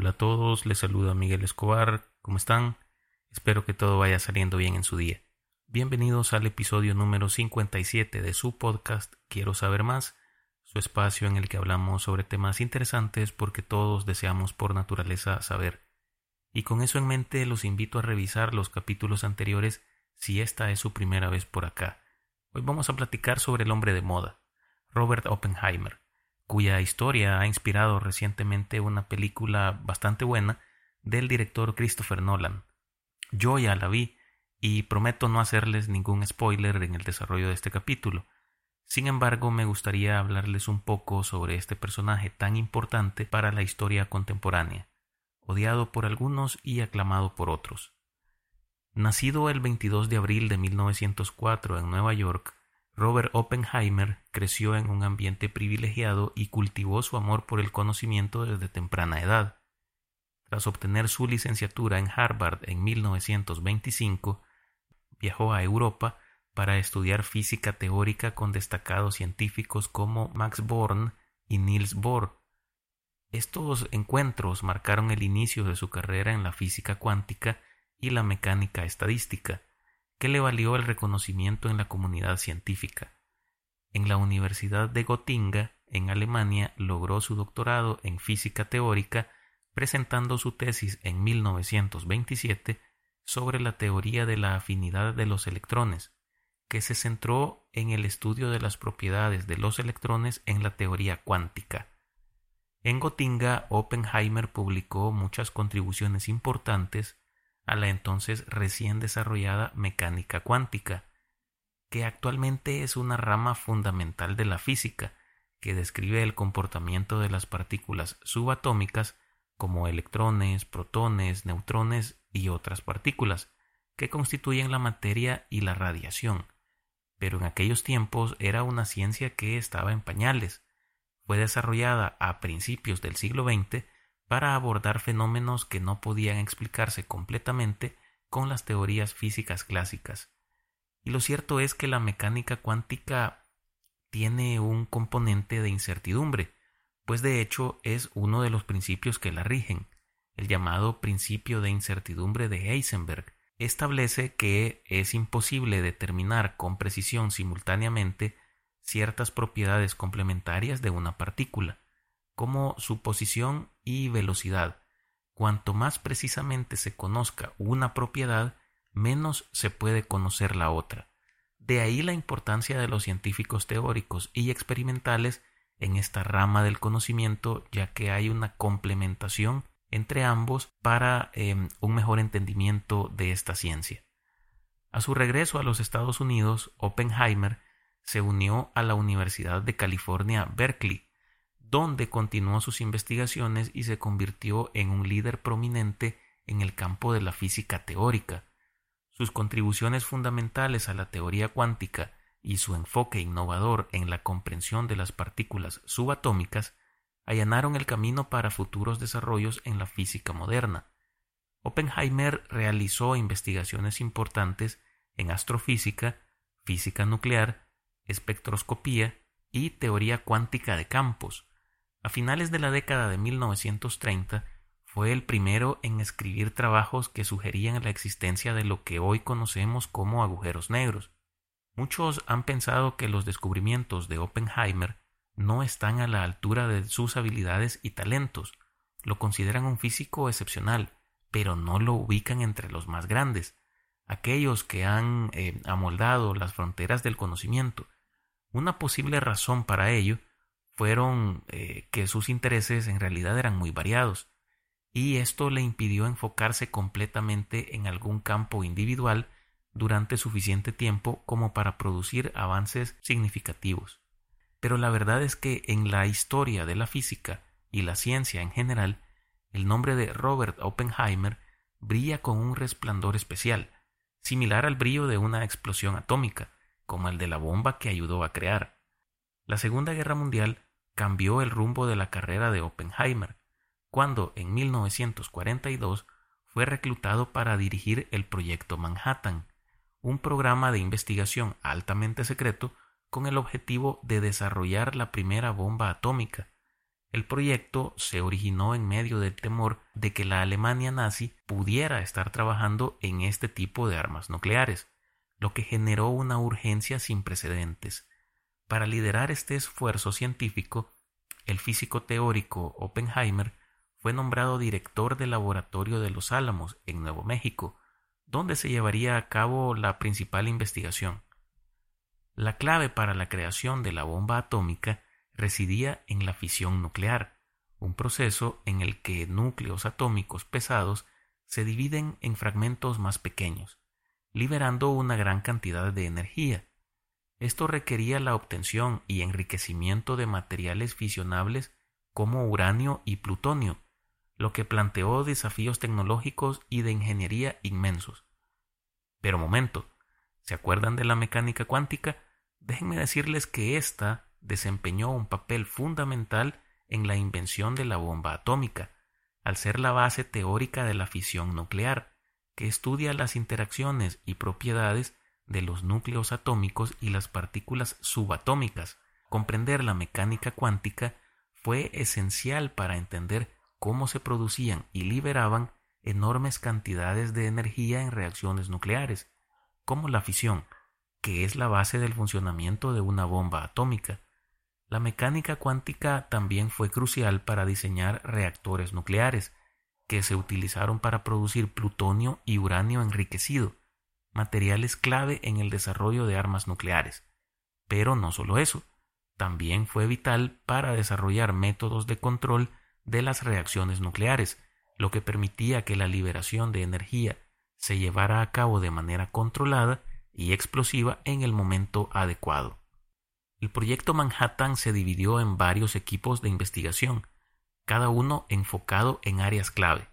Hola a todos, les saluda Miguel Escobar, ¿cómo están? Espero que todo vaya saliendo bien en su día. Bienvenidos al episodio número 57 de su podcast Quiero saber más, su espacio en el que hablamos sobre temas interesantes porque todos deseamos por naturaleza saber. Y con eso en mente los invito a revisar los capítulos anteriores si esta es su primera vez por acá. Hoy vamos a platicar sobre el hombre de moda, Robert Oppenheimer cuya historia ha inspirado recientemente una película bastante buena del director Christopher Nolan. Yo ya la vi y prometo no hacerles ningún spoiler en el desarrollo de este capítulo. Sin embargo, me gustaría hablarles un poco sobre este personaje tan importante para la historia contemporánea, odiado por algunos y aclamado por otros. Nacido el 22 de abril de 1904 en Nueva York, Robert Oppenheimer creció en un ambiente privilegiado y cultivó su amor por el conocimiento desde temprana edad. Tras obtener su licenciatura en Harvard en 1925, viajó a Europa para estudiar física teórica con destacados científicos como Max Born y Niels Bohr. Estos encuentros marcaron el inicio de su carrera en la física cuántica y la mecánica estadística que le valió el reconocimiento en la comunidad científica. En la Universidad de Gotinga, en Alemania, logró su doctorado en física teórica, presentando su tesis en 1927 sobre la teoría de la afinidad de los electrones, que se centró en el estudio de las propiedades de los electrones en la teoría cuántica. En Gotinga, Oppenheimer publicó muchas contribuciones importantes a la entonces recién desarrollada mecánica cuántica, que actualmente es una rama fundamental de la física, que describe el comportamiento de las partículas subatómicas como electrones, protones, neutrones y otras partículas, que constituyen la materia y la radiación. Pero en aquellos tiempos era una ciencia que estaba en pañales. Fue desarrollada a principios del siglo XX para abordar fenómenos que no podían explicarse completamente con las teorías físicas clásicas. Y lo cierto es que la mecánica cuántica tiene un componente de incertidumbre, pues de hecho es uno de los principios que la rigen. El llamado principio de incertidumbre de Heisenberg establece que es imposible determinar con precisión simultáneamente ciertas propiedades complementarias de una partícula como su posición y velocidad. Cuanto más precisamente se conozca una propiedad, menos se puede conocer la otra. De ahí la importancia de los científicos teóricos y experimentales en esta rama del conocimiento, ya que hay una complementación entre ambos para em, un mejor entendimiento de esta ciencia. A su regreso a los Estados Unidos, Oppenheimer se unió a la Universidad de California, Berkeley, donde continuó sus investigaciones y se convirtió en un líder prominente en el campo de la física teórica. Sus contribuciones fundamentales a la teoría cuántica y su enfoque innovador en la comprensión de las partículas subatómicas allanaron el camino para futuros desarrollos en la física moderna. Oppenheimer realizó investigaciones importantes en astrofísica, física nuclear, espectroscopía y teoría cuántica de campos. A finales de la década de 1930 fue el primero en escribir trabajos que sugerían la existencia de lo que hoy conocemos como agujeros negros. Muchos han pensado que los descubrimientos de Oppenheimer no están a la altura de sus habilidades y talentos. Lo consideran un físico excepcional, pero no lo ubican entre los más grandes, aquellos que han eh, amoldado las fronteras del conocimiento. Una posible razón para ello fueron eh, que sus intereses en realidad eran muy variados, y esto le impidió enfocarse completamente en algún campo individual durante suficiente tiempo como para producir avances significativos. Pero la verdad es que en la historia de la física y la ciencia en general, el nombre de Robert Oppenheimer brilla con un resplandor especial, similar al brillo de una explosión atómica, como el de la bomba que ayudó a crear. La Segunda Guerra Mundial cambió el rumbo de la carrera de Oppenheimer, cuando en 1942 fue reclutado para dirigir el Proyecto Manhattan, un programa de investigación altamente secreto con el objetivo de desarrollar la primera bomba atómica. El proyecto se originó en medio del temor de que la Alemania nazi pudiera estar trabajando en este tipo de armas nucleares, lo que generó una urgencia sin precedentes. Para liderar este esfuerzo científico, el físico teórico Oppenheimer fue nombrado director del Laboratorio de los Álamos en Nuevo México, donde se llevaría a cabo la principal investigación. La clave para la creación de la bomba atómica residía en la fisión nuclear, un proceso en el que núcleos atómicos pesados se dividen en fragmentos más pequeños, liberando una gran cantidad de energía. Esto requería la obtención y enriquecimiento de materiales fisionables como uranio y plutonio, lo que planteó desafíos tecnológicos y de ingeniería inmensos. Pero momento, ¿se acuerdan de la mecánica cuántica? Déjenme decirles que esta desempeñó un papel fundamental en la invención de la bomba atómica, al ser la base teórica de la fisión nuclear, que estudia las interacciones y propiedades de los núcleos atómicos y las partículas subatómicas. Comprender la mecánica cuántica fue esencial para entender cómo se producían y liberaban enormes cantidades de energía en reacciones nucleares, como la fisión, que es la base del funcionamiento de una bomba atómica, la mecánica cuántica también fue crucial para diseñar reactores nucleares, que se utilizaron para producir plutonio y uranio enriquecido, materiales clave en el desarrollo de armas nucleares. Pero no solo eso, también fue vital para desarrollar métodos de control de las reacciones nucleares, lo que permitía que la liberación de energía se llevara a cabo de manera controlada y explosiva en el momento adecuado. El proyecto Manhattan se dividió en varios equipos de investigación, cada uno enfocado en áreas clave,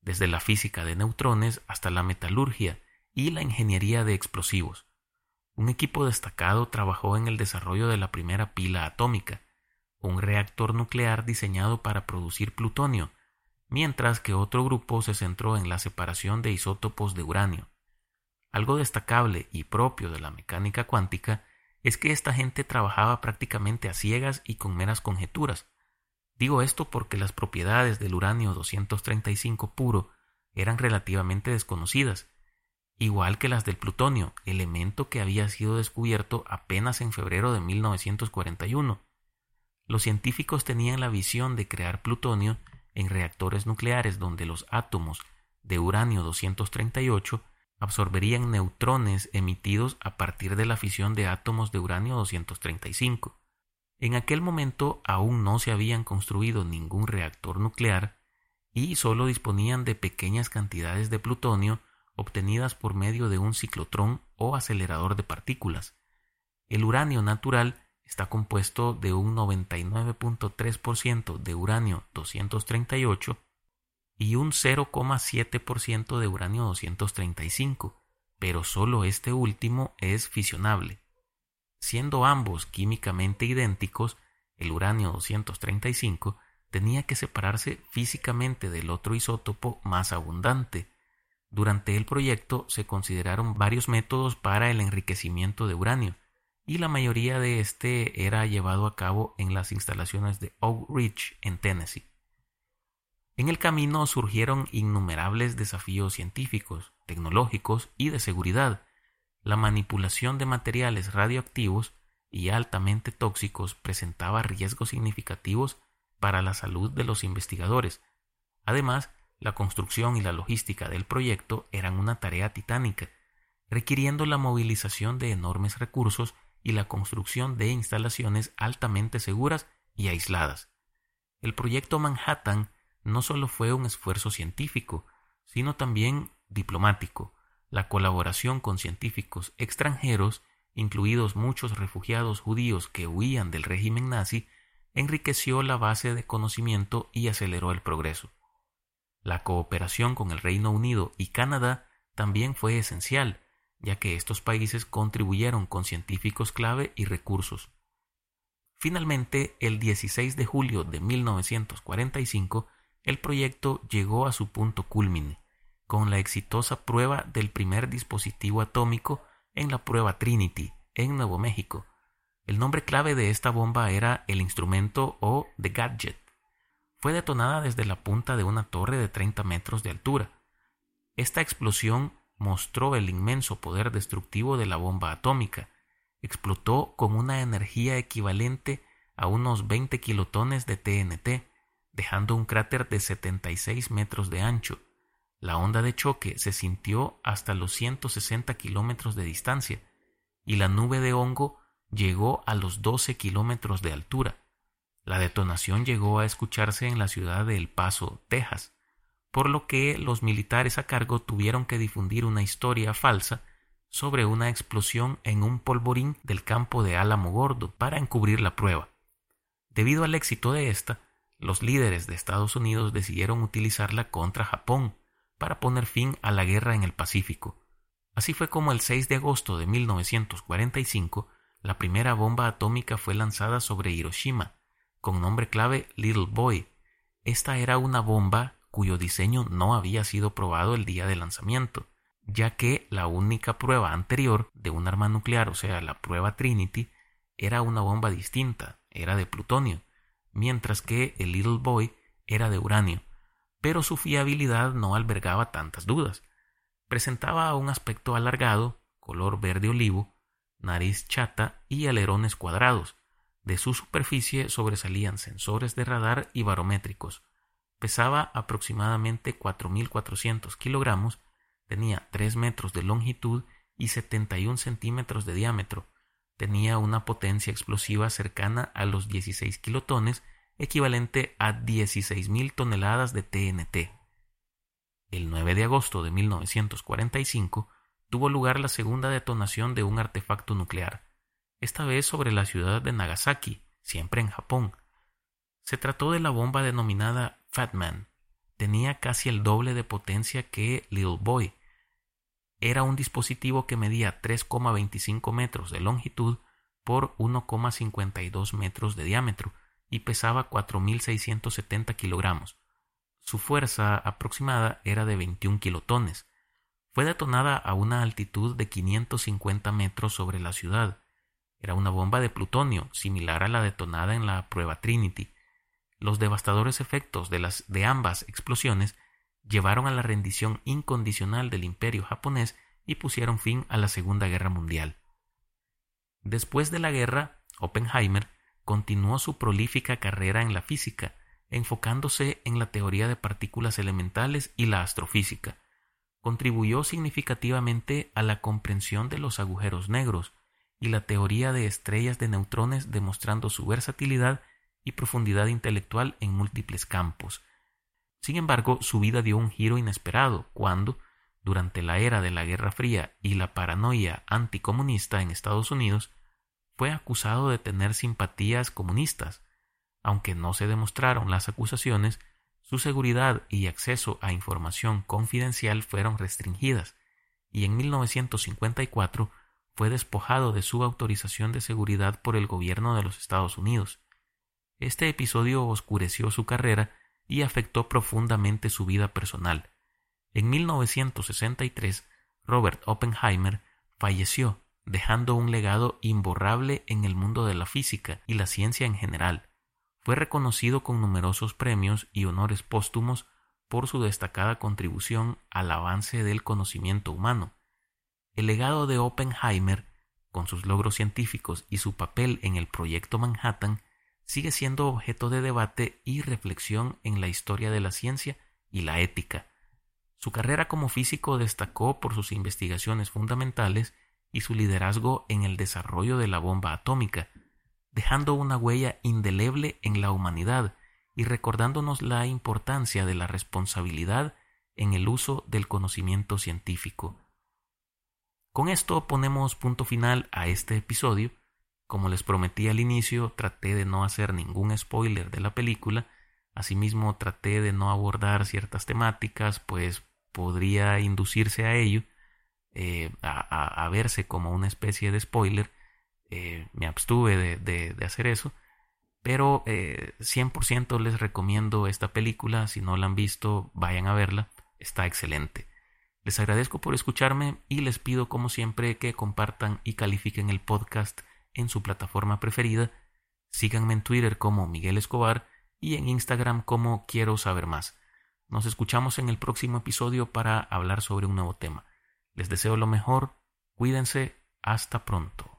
desde la física de neutrones hasta la metalurgia y la ingeniería de explosivos. Un equipo destacado trabajó en el desarrollo de la primera pila atómica, un reactor nuclear diseñado para producir plutonio, mientras que otro grupo se centró en la separación de isótopos de uranio. Algo destacable y propio de la mecánica cuántica es que esta gente trabajaba prácticamente a ciegas y con meras conjeturas. Digo esto porque las propiedades del uranio 235 puro eran relativamente desconocidas, igual que las del plutonio, elemento que había sido descubierto apenas en febrero de 1941. Los científicos tenían la visión de crear plutonio en reactores nucleares donde los átomos de uranio 238 absorberían neutrones emitidos a partir de la fisión de átomos de uranio 235. En aquel momento aún no se habían construido ningún reactor nuclear y solo disponían de pequeñas cantidades de plutonio obtenidas por medio de un ciclotrón o acelerador de partículas. El uranio natural está compuesto de un 99.3% de uranio 238 y un 0,7% de uranio 235, pero solo este último es fisionable. Siendo ambos químicamente idénticos, el uranio 235 tenía que separarse físicamente del otro isótopo más abundante. Durante el proyecto se consideraron varios métodos para el enriquecimiento de uranio, y la mayoría de este era llevado a cabo en las instalaciones de Oak Ridge en Tennessee. En el camino surgieron innumerables desafíos científicos, tecnológicos y de seguridad. La manipulación de materiales radioactivos y altamente tóxicos presentaba riesgos significativos para la salud de los investigadores. Además, la construcción y la logística del proyecto eran una tarea titánica, requiriendo la movilización de enormes recursos y la construcción de instalaciones altamente seguras y aisladas. El proyecto Manhattan no solo fue un esfuerzo científico, sino también diplomático. La colaboración con científicos extranjeros, incluidos muchos refugiados judíos que huían del régimen nazi, enriqueció la base de conocimiento y aceleró el progreso. La cooperación con el Reino Unido y Canadá también fue esencial, ya que estos países contribuyeron con científicos clave y recursos. Finalmente, el 16 de julio de 1945, el proyecto llegó a su punto culmine, con la exitosa prueba del primer dispositivo atómico en la prueba Trinity, en Nuevo México. El nombre clave de esta bomba era el instrumento o The Gadget, fue detonada desde la punta de una torre de 30 metros de altura. Esta explosión mostró el inmenso poder destructivo de la bomba atómica. Explotó con una energía equivalente a unos 20 kilotones de TNT, dejando un cráter de 76 metros de ancho. La onda de choque se sintió hasta los 160 kilómetros de distancia y la nube de hongo llegó a los 12 kilómetros de altura. La detonación llegó a escucharse en la ciudad de El Paso, Texas, por lo que los militares a cargo tuvieron que difundir una historia falsa sobre una explosión en un polvorín del campo de Álamo Gordo para encubrir la prueba. Debido al éxito de esta, los líderes de Estados Unidos decidieron utilizarla contra Japón para poner fin a la guerra en el Pacífico. Así fue como el 6 de agosto de 1945 la primera bomba atómica fue lanzada sobre Hiroshima, con nombre clave Little Boy. Esta era una bomba cuyo diseño no había sido probado el día de lanzamiento, ya que la única prueba anterior de un arma nuclear, o sea, la prueba Trinity, era una bomba distinta, era de plutonio, mientras que el Little Boy era de uranio, pero su fiabilidad no albergaba tantas dudas. Presentaba un aspecto alargado, color verde olivo, nariz chata y alerones cuadrados. De su superficie sobresalían sensores de radar y barométricos. Pesaba aproximadamente 4.400 kilogramos, tenía 3 metros de longitud y 71 centímetros de diámetro. Tenía una potencia explosiva cercana a los 16 kilotones, equivalente a 16.000 toneladas de TNT. El 9 de agosto de 1945 tuvo lugar la segunda detonación de un artefacto nuclear, esta vez sobre la ciudad de Nagasaki, siempre en Japón. Se trató de la bomba denominada Fat Man. Tenía casi el doble de potencia que Little Boy. Era un dispositivo que medía 3,25 metros de longitud por 1,52 metros de diámetro y pesaba 4.670 kilogramos. Su fuerza aproximada era de 21 kilotones. Fue detonada a una altitud de 550 metros sobre la ciudad. Era una bomba de plutonio, similar a la detonada en la prueba Trinity. Los devastadores efectos de, las, de ambas explosiones llevaron a la rendición incondicional del imperio japonés y pusieron fin a la Segunda Guerra Mundial. Después de la guerra, Oppenheimer continuó su prolífica carrera en la física, enfocándose en la teoría de partículas elementales y la astrofísica. Contribuyó significativamente a la comprensión de los agujeros negros y la teoría de estrellas de neutrones demostrando su versatilidad y profundidad intelectual en múltiples campos. Sin embargo, su vida dio un giro inesperado cuando, durante la era de la Guerra Fría y la paranoia anticomunista en Estados Unidos, fue acusado de tener simpatías comunistas. Aunque no se demostraron las acusaciones, su seguridad y acceso a información confidencial fueron restringidas, y en 1954 fue despojado de su autorización de seguridad por el gobierno de los Estados Unidos. Este episodio oscureció su carrera y afectó profundamente su vida personal. En 1963, Robert Oppenheimer falleció dejando un legado imborrable en el mundo de la física y la ciencia en general. Fue reconocido con numerosos premios y honores póstumos por su destacada contribución al avance del conocimiento humano. El legado de Oppenheimer, con sus logros científicos y su papel en el proyecto Manhattan, sigue siendo objeto de debate y reflexión en la historia de la ciencia y la ética. Su carrera como físico destacó por sus investigaciones fundamentales y su liderazgo en el desarrollo de la bomba atómica, dejando una huella indeleble en la humanidad y recordándonos la importancia de la responsabilidad en el uso del conocimiento científico. Con esto ponemos punto final a este episodio. Como les prometí al inicio, traté de no hacer ningún spoiler de la película, asimismo traté de no abordar ciertas temáticas, pues podría inducirse a ello, eh, a, verse como una especie de spoiler. Eh, me abstuve de, hacer eso. Pero 100% eh, les recomiendo esta película. Si no la han visto, vayan a verla. Está excelente. Les agradezco por escucharme y les pido como siempre que compartan y califiquen el podcast en su plataforma preferida. Síganme en Twitter como Miguel Escobar y en Instagram como quiero saber más. Nos escuchamos en el próximo episodio para hablar sobre un nuevo tema. Les deseo lo mejor, cuídense, hasta pronto.